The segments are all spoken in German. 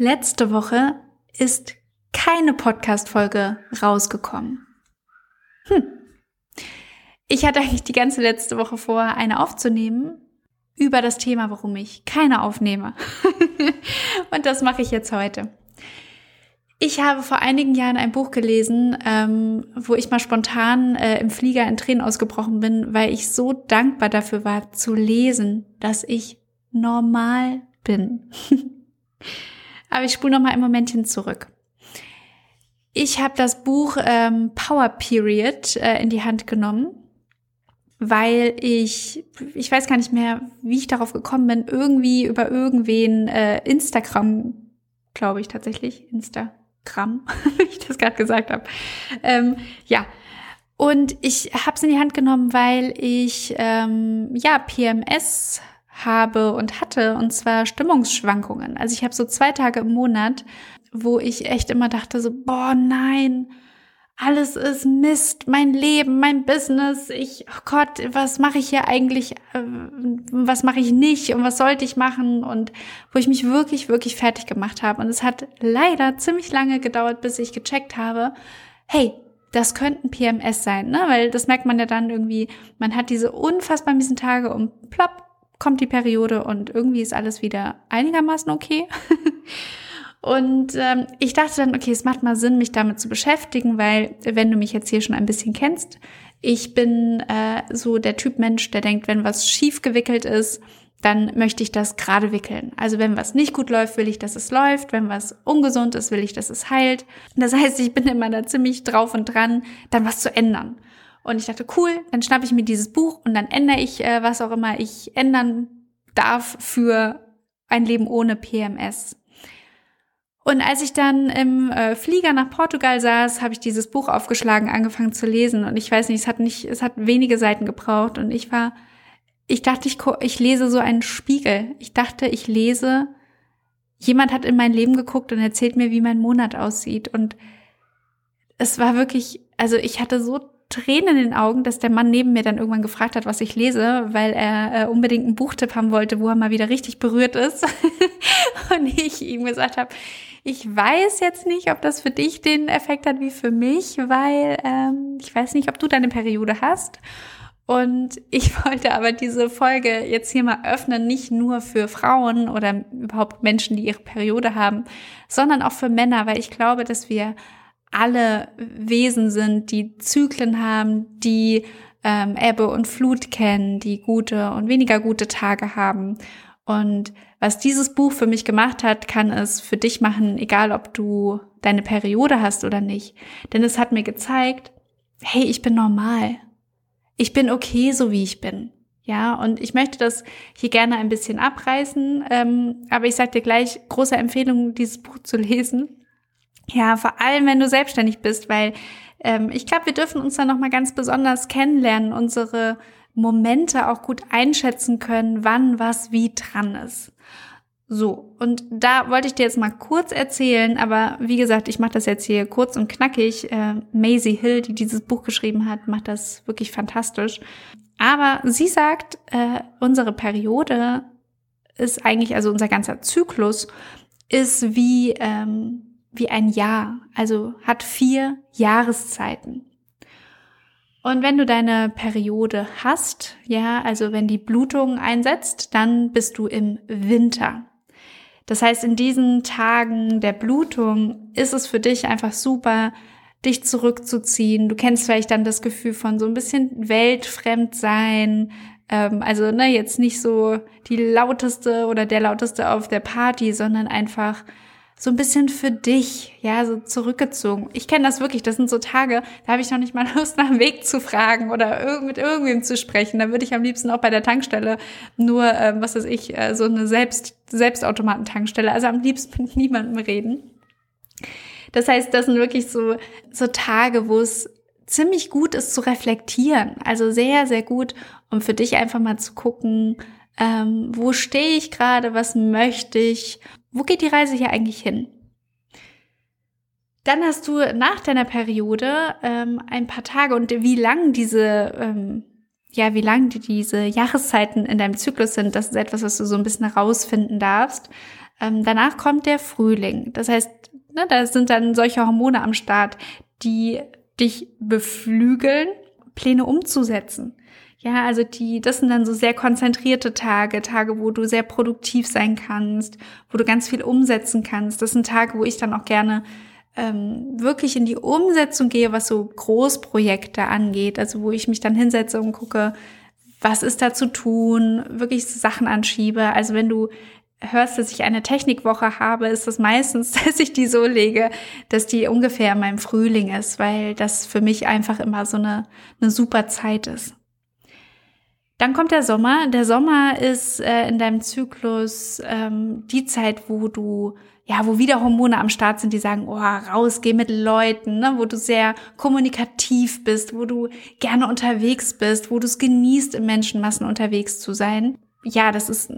Letzte Woche ist keine Podcast-Folge rausgekommen. Hm. Ich hatte eigentlich die ganze letzte Woche vor, eine aufzunehmen über das Thema, warum ich keine aufnehme. Und das mache ich jetzt heute. Ich habe vor einigen Jahren ein Buch gelesen, ähm, wo ich mal spontan äh, im Flieger in Tränen ausgebrochen bin, weil ich so dankbar dafür war, zu lesen, dass ich normal bin. Aber ich spule noch mal ein Momentchen zurück. Ich habe das Buch ähm, Power Period äh, in die Hand genommen, weil ich, ich weiß gar nicht mehr, wie ich darauf gekommen bin, irgendwie über irgendwen äh, Instagram, glaube ich tatsächlich, Instagram, wie ich das gerade gesagt habe. Ähm, ja, und ich habe es in die Hand genommen, weil ich ähm, ja PMS habe und hatte, und zwar Stimmungsschwankungen. Also ich habe so zwei Tage im Monat, wo ich echt immer dachte, so, boah, nein, alles ist Mist, mein Leben, mein Business, ich, oh Gott, was mache ich hier eigentlich, äh, was mache ich nicht und was sollte ich machen und wo ich mich wirklich, wirklich fertig gemacht habe. Und es hat leider ziemlich lange gedauert, bis ich gecheckt habe, hey, das könnten PMS sein, ne? Weil das merkt man ja dann irgendwie, man hat diese unfassbar miesen Tage und plopp, kommt die Periode und irgendwie ist alles wieder einigermaßen okay. und ähm, ich dachte dann, okay, es macht mal Sinn, mich damit zu beschäftigen, weil wenn du mich jetzt hier schon ein bisschen kennst, ich bin äh, so der Typ Mensch, der denkt, wenn was schief gewickelt ist, dann möchte ich das gerade wickeln. Also wenn was nicht gut läuft, will ich, dass es läuft. Wenn was ungesund ist, will ich, dass es heilt. Das heißt, ich bin immer da ziemlich drauf und dran, dann was zu ändern. Und ich dachte, cool, dann schnappe ich mir dieses Buch und dann ändere ich, äh, was auch immer ich ändern darf für ein Leben ohne PMS. Und als ich dann im äh, Flieger nach Portugal saß, habe ich dieses Buch aufgeschlagen, angefangen zu lesen. Und ich weiß nicht, es hat nicht, es hat wenige Seiten gebraucht. Und ich war, ich dachte, ich, ich lese so einen Spiegel. Ich dachte, ich lese, jemand hat in mein Leben geguckt und erzählt mir, wie mein Monat aussieht. Und es war wirklich, also ich hatte so Tränen in den Augen, dass der Mann neben mir dann irgendwann gefragt hat, was ich lese, weil er äh, unbedingt einen Buchtipp haben wollte, wo er mal wieder richtig berührt ist. und ich ihm gesagt habe, ich weiß jetzt nicht, ob das für dich den Effekt hat wie für mich, weil ähm, ich weiß nicht, ob du deine Periode hast. Und ich wollte aber diese Folge jetzt hier mal öffnen, nicht nur für Frauen oder überhaupt Menschen, die ihre Periode haben, sondern auch für Männer, weil ich glaube, dass wir alle Wesen sind, die Zyklen haben, die ähm, Ebbe und Flut kennen, die gute und weniger gute Tage haben. Und was dieses Buch für mich gemacht hat, kann es für dich machen, egal ob du deine Periode hast oder nicht. Denn es hat mir gezeigt, hey, ich bin normal. Ich bin okay, so wie ich bin. Ja, und ich möchte das hier gerne ein bisschen abreißen, ähm, aber ich sage dir gleich, große Empfehlung, dieses Buch zu lesen. Ja, vor allem, wenn du selbstständig bist, weil ähm, ich glaube, wir dürfen uns da nochmal ganz besonders kennenlernen, unsere Momente auch gut einschätzen können, wann was wie dran ist. So, und da wollte ich dir jetzt mal kurz erzählen, aber wie gesagt, ich mache das jetzt hier kurz und knackig. Äh, Maisie Hill, die dieses Buch geschrieben hat, macht das wirklich fantastisch. Aber sie sagt, äh, unsere Periode ist eigentlich, also unser ganzer Zyklus ist wie ähm, wie ein Jahr, also hat vier Jahreszeiten. Und wenn du deine Periode hast, ja, also wenn die Blutung einsetzt, dann bist du im Winter. Das heißt, in diesen Tagen der Blutung ist es für dich einfach super, dich zurückzuziehen. Du kennst vielleicht dann das Gefühl von so ein bisschen weltfremd sein. Ähm, also ne, jetzt nicht so die lauteste oder der lauteste auf der Party, sondern einfach so ein bisschen für dich, ja, so zurückgezogen. Ich kenne das wirklich, das sind so Tage, da habe ich noch nicht mal Lust, nach dem Weg zu fragen oder mit irgendwem zu sprechen. Da würde ich am liebsten auch bei der Tankstelle nur, äh, was weiß ich, äh, so eine Selbst Selbstautomatentankstelle, also am liebsten mit niemandem reden. Das heißt, das sind wirklich so, so Tage, wo es ziemlich gut ist zu reflektieren. Also sehr, sehr gut, um für dich einfach mal zu gucken, ähm, wo stehe ich gerade, was möchte ich wo geht die Reise hier eigentlich hin? Dann hast du nach deiner Periode ähm, ein paar Tage und wie lang diese, ähm, ja, wie lang die, diese Jahreszeiten in deinem Zyklus sind, das ist etwas, was du so ein bisschen herausfinden darfst. Ähm, danach kommt der Frühling. Das heißt, ne, da sind dann solche Hormone am Start, die dich beflügeln, Pläne umzusetzen. Ja, also die, das sind dann so sehr konzentrierte Tage, Tage, wo du sehr produktiv sein kannst, wo du ganz viel umsetzen kannst. Das sind Tage, wo ich dann auch gerne ähm, wirklich in die Umsetzung gehe, was so Großprojekte angeht. Also wo ich mich dann hinsetze und gucke, was ist da zu tun, wirklich Sachen anschiebe. Also wenn du hörst, dass ich eine Technikwoche habe, ist das meistens, dass ich die so lege, dass die ungefähr in meinem Frühling ist, weil das für mich einfach immer so eine, eine super Zeit ist. Dann kommt der Sommer. Der Sommer ist äh, in deinem Zyklus ähm, die Zeit, wo du ja, wo wieder Hormone am Start sind, die sagen, oh, raus, geh mit Leuten, ne, wo du sehr kommunikativ bist, wo du gerne unterwegs bist, wo du es genießt, in Menschenmassen unterwegs zu sein. Ja, das ist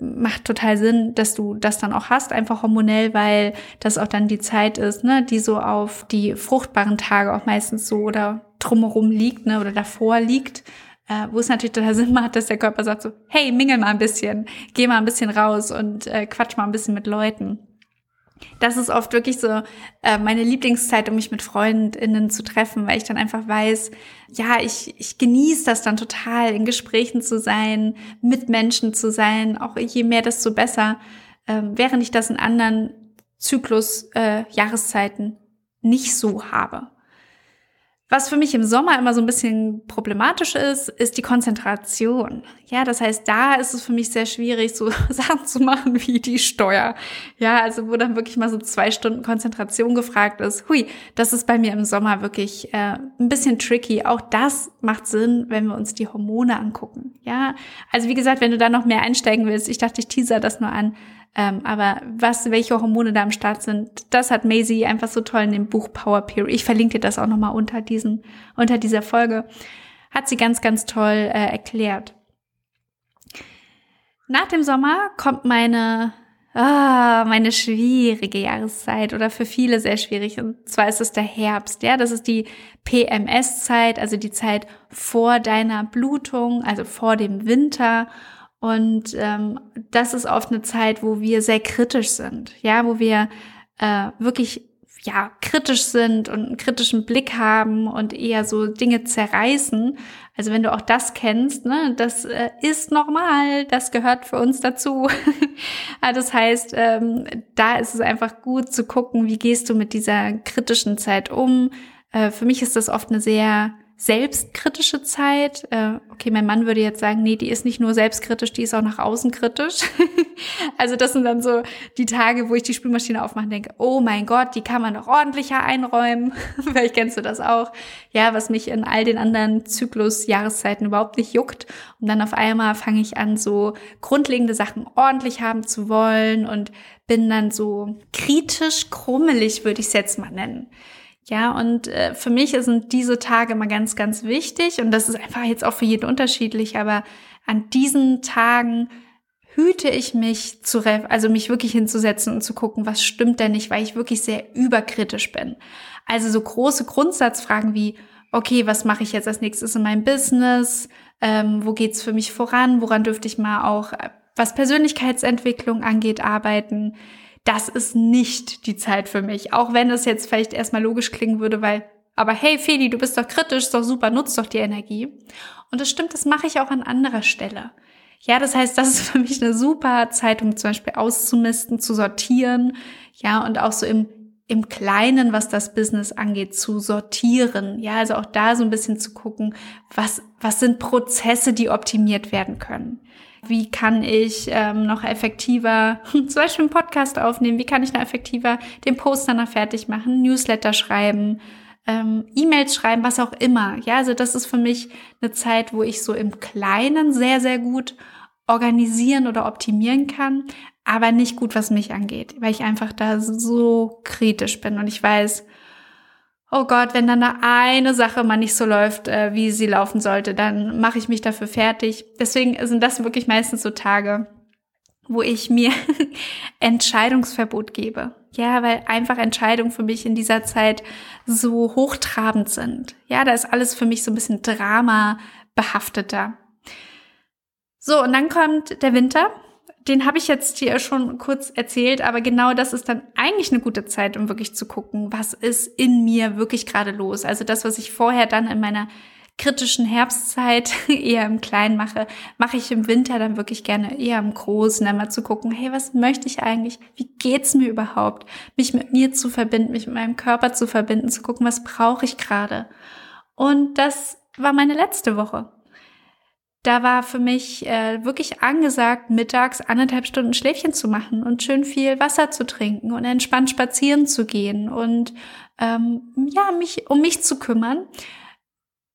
macht total Sinn, dass du das dann auch hast, einfach hormonell, weil das auch dann die Zeit ist, ne, die so auf die fruchtbaren Tage auch meistens so oder drumherum liegt, ne, oder davor liegt äh, wo es natürlich total Sinn macht, dass der Körper sagt so, hey, mingel mal ein bisschen, geh mal ein bisschen raus und äh, quatsch mal ein bisschen mit Leuten. Das ist oft wirklich so äh, meine Lieblingszeit, um mich mit Freundinnen zu treffen, weil ich dann einfach weiß, ja, ich, ich genieße das dann total, in Gesprächen zu sein, mit Menschen zu sein, auch je mehr, desto besser, äh, während ich das in anderen Zyklus, äh, Jahreszeiten nicht so habe. Was für mich im Sommer immer so ein bisschen problematisch ist, ist die Konzentration. Ja, das heißt, da ist es für mich sehr schwierig, so Sachen zu machen wie die Steuer. Ja, also wo dann wirklich mal so zwei Stunden Konzentration gefragt ist. Hui, das ist bei mir im Sommer wirklich äh, ein bisschen tricky. Auch das macht Sinn, wenn wir uns die Hormone angucken. Ja, also wie gesagt, wenn du da noch mehr einsteigen willst, ich dachte, ich teaser das nur an ähm, aber was, welche Hormone da am Start sind, das hat Maisie einfach so toll in dem Buch Power Period. Ich verlinke dir das auch nochmal unter diesen, unter dieser Folge. Hat sie ganz, ganz toll äh, erklärt. Nach dem Sommer kommt meine, ah, meine schwierige Jahreszeit oder für viele sehr schwierig. Und zwar ist es der Herbst. Ja, das ist die PMS-Zeit, also die Zeit vor deiner Blutung, also vor dem Winter. Und ähm, das ist oft eine Zeit, wo wir sehr kritisch sind, ja, wo wir äh, wirklich ja kritisch sind und einen kritischen Blick haben und eher so Dinge zerreißen. Also wenn du auch das kennst, ne, das äh, ist normal, das gehört für uns dazu. das heißt, ähm, da ist es einfach gut zu gucken, wie gehst du mit dieser kritischen Zeit um. Äh, für mich ist das oft eine sehr selbstkritische Zeit. Äh, okay, mein Mann würde jetzt sagen, nee, die ist nicht nur selbstkritisch, die ist auch nach außen kritisch. also das sind dann so die Tage, wo ich die Spülmaschine aufmache und denke, oh mein Gott, die kann man noch ordentlicher einräumen. Vielleicht kennst du das auch. Ja, was mich in all den anderen Zyklus-Jahreszeiten überhaupt nicht juckt. Und dann auf einmal fange ich an, so grundlegende Sachen ordentlich haben zu wollen und bin dann so kritisch krummelig, würde ich es jetzt mal nennen. Ja, und äh, für mich sind diese Tage immer ganz, ganz wichtig und das ist einfach jetzt auch für jeden unterschiedlich, aber an diesen Tagen hüte ich mich zu, also mich wirklich hinzusetzen und zu gucken, was stimmt denn nicht, weil ich wirklich sehr überkritisch bin. Also so große Grundsatzfragen wie, okay, was mache ich jetzt als nächstes in meinem Business? Ähm, wo geht's für mich voran? Woran dürfte ich mal auch, äh, was Persönlichkeitsentwicklung angeht, arbeiten? Das ist nicht die Zeit für mich. Auch wenn es jetzt vielleicht erstmal logisch klingen würde, weil, aber hey Feli, du bist doch kritisch, ist doch super, nutzt doch die Energie. Und das stimmt, das mache ich auch an anderer Stelle. Ja, das heißt, das ist für mich eine super Zeit, um zum Beispiel auszumisten, zu sortieren, ja, und auch so im, im Kleinen, was das Business angeht, zu sortieren. Ja, also auch da so ein bisschen zu gucken, was, was sind Prozesse, die optimiert werden können. Wie kann ich ähm, noch effektiver zum Beispiel einen Podcast aufnehmen? Wie kann ich noch effektiver den Post danach fertig machen, Newsletter schreiben, ähm, E-Mails schreiben, was auch immer. Ja, also das ist für mich eine Zeit, wo ich so im Kleinen sehr, sehr gut organisieren oder optimieren kann, aber nicht gut, was mich angeht, weil ich einfach da so kritisch bin und ich weiß, oh Gott, wenn dann da eine Sache mal nicht so läuft, äh, wie sie laufen sollte, dann mache ich mich dafür fertig. Deswegen sind das wirklich meistens so Tage, wo ich mir Entscheidungsverbot gebe. Ja, weil einfach Entscheidungen für mich in dieser Zeit so hochtrabend sind. Ja, da ist alles für mich so ein bisschen Drama behafteter. So, und dann kommt der Winter den habe ich jetzt hier schon kurz erzählt, aber genau das ist dann eigentlich eine gute Zeit, um wirklich zu gucken, was ist in mir wirklich gerade los. Also das, was ich vorher dann in meiner kritischen Herbstzeit eher im Kleinen mache, mache ich im Winter dann wirklich gerne eher im Großen, einmal zu gucken, hey, was möchte ich eigentlich? Wie geht's mir überhaupt? Mich mit mir zu verbinden, mich mit meinem Körper zu verbinden, zu gucken, was brauche ich gerade? Und das war meine letzte Woche. Da war für mich äh, wirklich angesagt, mittags anderthalb Stunden Schläfchen zu machen und schön viel Wasser zu trinken und entspannt spazieren zu gehen und ähm, ja, mich um mich zu kümmern.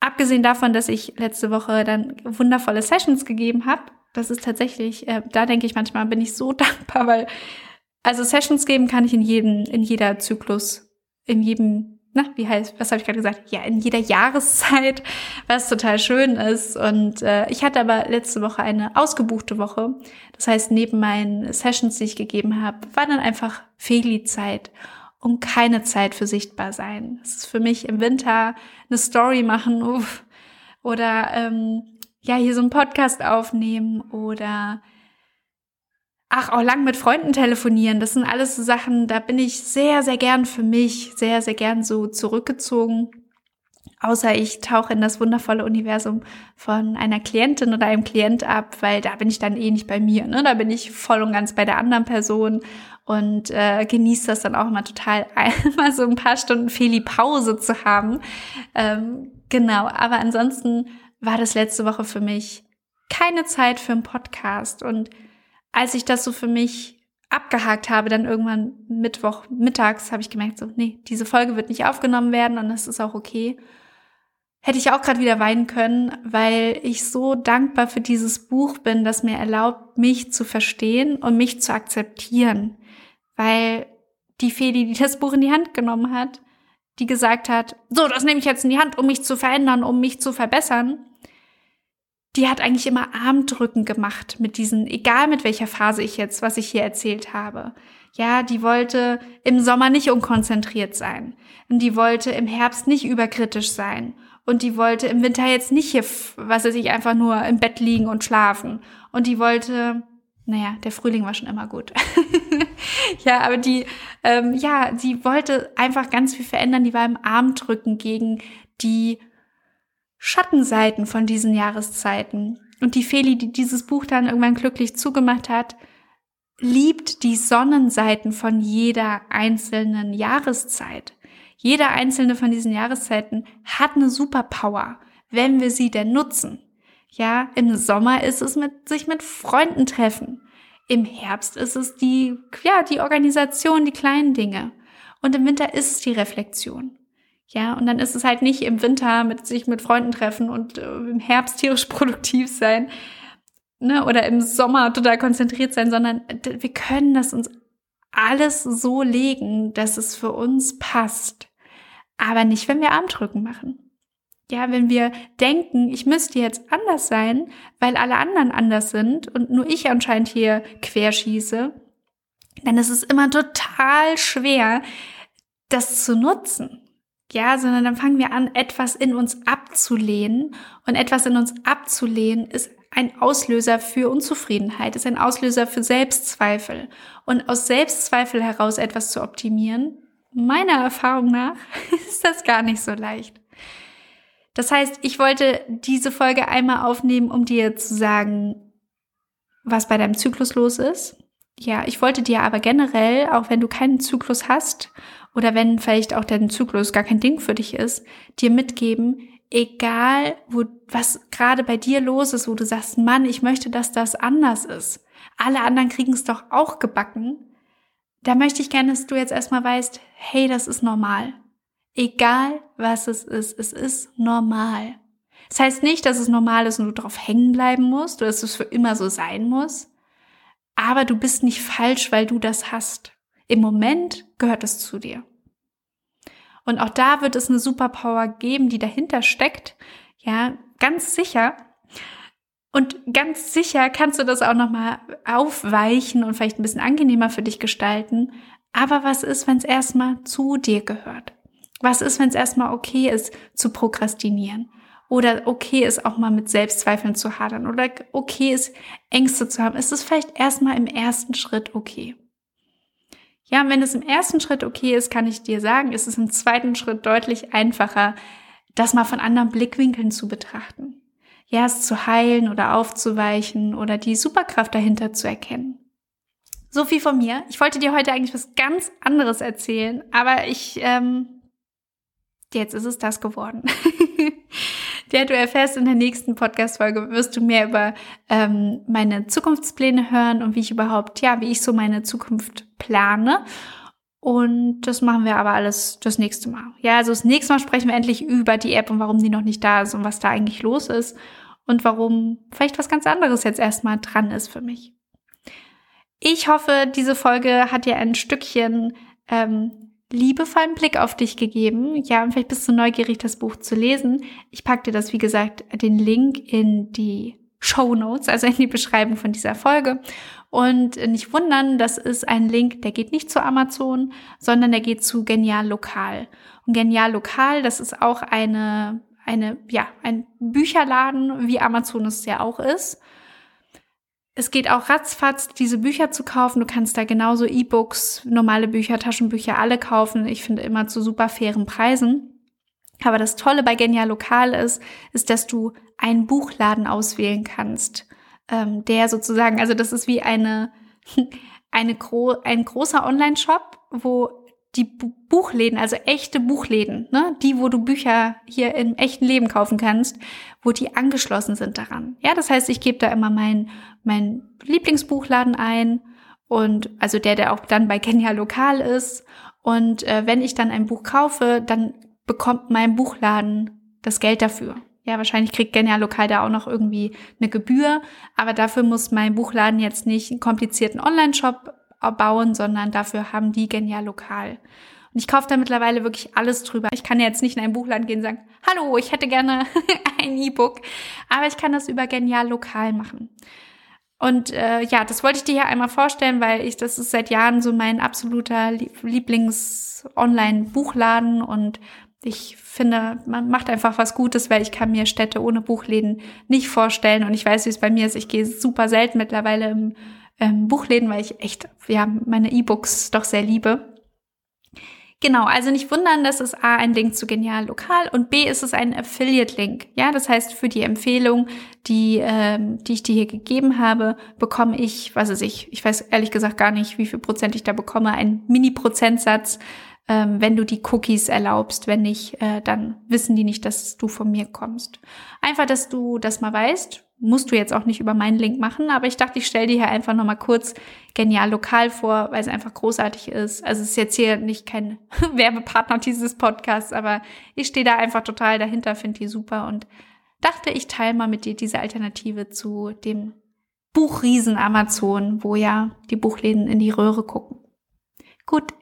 Abgesehen davon, dass ich letzte Woche dann wundervolle Sessions gegeben habe, das ist tatsächlich, äh, da denke ich manchmal, bin ich so dankbar, weil also Sessions geben kann ich in jedem, in jeder Zyklus, in jedem na, wie heißt, was habe ich gerade gesagt? Ja, in jeder Jahreszeit, was total schön ist. Und äh, ich hatte aber letzte Woche eine ausgebuchte Woche. Das heißt, neben meinen Sessions, die ich gegeben habe, war dann einfach Feli-Zeit und keine Zeit für sichtbar sein. Es ist für mich im Winter eine Story machen uff, oder ähm, ja hier so einen Podcast aufnehmen oder ach, auch lang mit Freunden telefonieren. Das sind alles so Sachen, da bin ich sehr, sehr gern für mich, sehr, sehr gern so zurückgezogen. Außer ich tauche in das wundervolle Universum von einer Klientin oder einem Klient ab, weil da bin ich dann eh nicht bei mir. Ne? Da bin ich voll und ganz bei der anderen Person und äh, genieße das dann auch immer total, einmal so ein paar Stunden Feli-Pause zu haben. Ähm, genau, aber ansonsten war das letzte Woche für mich keine Zeit für einen Podcast und als ich das so für mich abgehakt habe, dann irgendwann Mittwoch mittags habe ich gemerkt, so, nee, diese Folge wird nicht aufgenommen werden und das ist auch okay. Hätte ich auch gerade wieder weinen können, weil ich so dankbar für dieses Buch bin, das mir erlaubt, mich zu verstehen und mich zu akzeptieren. Weil die Feli, die das Buch in die Hand genommen hat, die gesagt hat, so, das nehme ich jetzt in die Hand, um mich zu verändern, um mich zu verbessern, die hat eigentlich immer Armdrücken gemacht mit diesen, egal mit welcher Phase ich jetzt, was ich hier erzählt habe. Ja, die wollte im Sommer nicht unkonzentriert sein. Und die wollte im Herbst nicht überkritisch sein. Und die wollte im Winter jetzt nicht hier, was weiß ich, einfach nur im Bett liegen und schlafen. Und die wollte, naja, der Frühling war schon immer gut. ja, aber die, ähm, ja, die wollte einfach ganz viel verändern. Die war im Armdrücken gegen die Schattenseiten von diesen Jahreszeiten. Und die Feli, die dieses Buch dann irgendwann glücklich zugemacht hat, liebt die Sonnenseiten von jeder einzelnen Jahreszeit. Jeder einzelne von diesen Jahreszeiten hat eine Superpower, wenn wir sie denn nutzen. Ja, im Sommer ist es mit sich mit Freunden treffen. Im Herbst ist es die, ja, die Organisation, die kleinen Dinge. Und im Winter ist es die Reflexion. Ja, und dann ist es halt nicht im Winter mit sich mit Freunden treffen und äh, im Herbst tierisch produktiv sein, ne, oder im Sommer total konzentriert sein, sondern wir können das uns alles so legen, dass es für uns passt. Aber nicht, wenn wir Armdrücken machen. Ja, wenn wir denken, ich müsste jetzt anders sein, weil alle anderen anders sind und nur ich anscheinend hier querschieße, dann ist es immer total schwer, das zu nutzen ja, sondern dann fangen wir an, etwas in uns abzulehnen. Und etwas in uns abzulehnen ist ein Auslöser für Unzufriedenheit, ist ein Auslöser für Selbstzweifel. Und aus Selbstzweifel heraus etwas zu optimieren, meiner Erfahrung nach, ist das gar nicht so leicht. Das heißt, ich wollte diese Folge einmal aufnehmen, um dir zu sagen, was bei deinem Zyklus los ist. Ja, ich wollte dir aber generell, auch wenn du keinen Zyklus hast oder wenn vielleicht auch dein Zyklus gar kein Ding für dich ist, dir mitgeben, egal wo, was gerade bei dir los ist, wo du sagst, Mann, ich möchte, dass das anders ist. Alle anderen kriegen es doch auch gebacken. Da möchte ich gerne, dass du jetzt erstmal weißt, hey, das ist normal. Egal was es ist, es ist normal. Das heißt nicht, dass es normal ist und du drauf hängen bleiben musst oder dass es für immer so sein muss. Aber du bist nicht falsch, weil du das hast. Im Moment gehört es zu dir. Und auch da wird es eine Superpower geben, die dahinter steckt. Ja, ganz sicher. Und ganz sicher kannst du das auch nochmal aufweichen und vielleicht ein bisschen angenehmer für dich gestalten. Aber was ist, wenn es erstmal zu dir gehört? Was ist, wenn es erstmal okay ist, zu prokrastinieren? oder okay ist auch mal mit Selbstzweifeln zu hadern oder okay ist Ängste zu haben, ist es vielleicht erstmal im ersten Schritt okay. Ja, wenn es im ersten Schritt okay ist, kann ich dir sagen, ist es im zweiten Schritt deutlich einfacher, das mal von anderen Blickwinkeln zu betrachten. Ja, es zu heilen oder aufzuweichen oder die Superkraft dahinter zu erkennen. So viel von mir. Ich wollte dir heute eigentlich was ganz anderes erzählen, aber ich, ähm, jetzt ist es das geworden. ja, du erfährst in der nächsten Podcast-Folge, wirst du mehr über ähm, meine Zukunftspläne hören und wie ich überhaupt, ja, wie ich so meine Zukunft plane. Und das machen wir aber alles das nächste Mal. Ja, also das nächste Mal sprechen wir endlich über die App und warum die noch nicht da ist und was da eigentlich los ist und warum vielleicht was ganz anderes jetzt erstmal dran ist für mich. Ich hoffe, diese Folge hat dir ein Stückchen ähm, liebevollen Blick auf dich gegeben. Ja, und vielleicht bist du neugierig, das Buch zu lesen. Ich packe dir das, wie gesagt, den Link in die Show Notes, also in die Beschreibung von dieser Folge. Und nicht wundern, das ist ein Link, der geht nicht zu Amazon, sondern der geht zu Genial Lokal. Und Genial Lokal, das ist auch eine, eine, ja, ein Bücherladen, wie Amazon es ja auch ist. Es geht auch ratzfatz, diese Bücher zu kaufen. Du kannst da genauso E-Books, normale Bücher, Taschenbücher alle kaufen. Ich finde immer zu super fairen Preisen. Aber das Tolle bei Genial Lokal ist, ist, dass du einen Buchladen auswählen kannst, ähm, der sozusagen, also das ist wie eine, eine gro ein großer Online-Shop, wo die Buchläden, also echte Buchläden, ne, die, wo du Bücher hier im echten Leben kaufen kannst, wo die angeschlossen sind daran. Ja, das heißt, ich gebe da immer mein, mein Lieblingsbuchladen ein und also der, der auch dann bei Kenya lokal ist. Und äh, wenn ich dann ein Buch kaufe, dann bekommt mein Buchladen das Geld dafür. Ja, wahrscheinlich kriegt Genial Lokal da auch noch irgendwie eine Gebühr, aber dafür muss mein Buchladen jetzt nicht einen komplizierten Online-Shop bauen, sondern dafür haben die genial lokal. Und ich kaufe da mittlerweile wirklich alles drüber. Ich kann jetzt nicht in ein Buchladen gehen und sagen, hallo, ich hätte gerne ein E-Book, aber ich kann das über genial lokal machen. Und äh, ja, das wollte ich dir hier einmal vorstellen, weil ich das ist seit Jahren so mein absoluter Lieblings-Online-Buchladen und ich finde, man macht einfach was Gutes, weil ich kann mir Städte ohne Buchläden nicht vorstellen und ich weiß, wie es bei mir ist. Ich gehe super selten mittlerweile im ähm, Buchläden, weil ich echt, ja, meine E-Books doch sehr liebe. Genau, also nicht wundern, das ist A ein Link zu Genial Lokal und B ist es ein Affiliate-Link. Ja, das heißt, für die Empfehlung, die, ähm, die ich dir hier gegeben habe, bekomme ich, was weiß ich, ich weiß ehrlich gesagt gar nicht, wie viel Prozent ich da bekomme, ein Mini-Prozentsatz, ähm, wenn du die Cookies erlaubst. Wenn nicht, äh, dann wissen die nicht, dass du von mir kommst. Einfach, dass du das mal weißt musst du jetzt auch nicht über meinen Link machen, aber ich dachte, ich stelle dir hier einfach nochmal kurz genial lokal vor, weil es einfach großartig ist. Also es ist jetzt hier nicht kein Werbepartner dieses Podcasts, aber ich stehe da einfach total dahinter, finde die super und dachte, ich teile mal mit dir diese Alternative zu dem Buchriesen Amazon, wo ja die Buchläden in die Röhre gucken. Gut,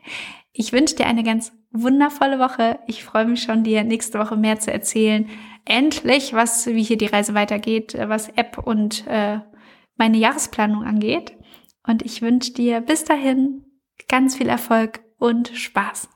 ich wünsche dir eine ganz wundervolle Woche. Ich freue mich schon, dir nächste Woche mehr zu erzählen endlich, was, wie hier die Reise weitergeht, äh, was App und äh, meine Jahresplanung angeht. Und ich wünsche dir bis dahin ganz viel Erfolg und Spaß.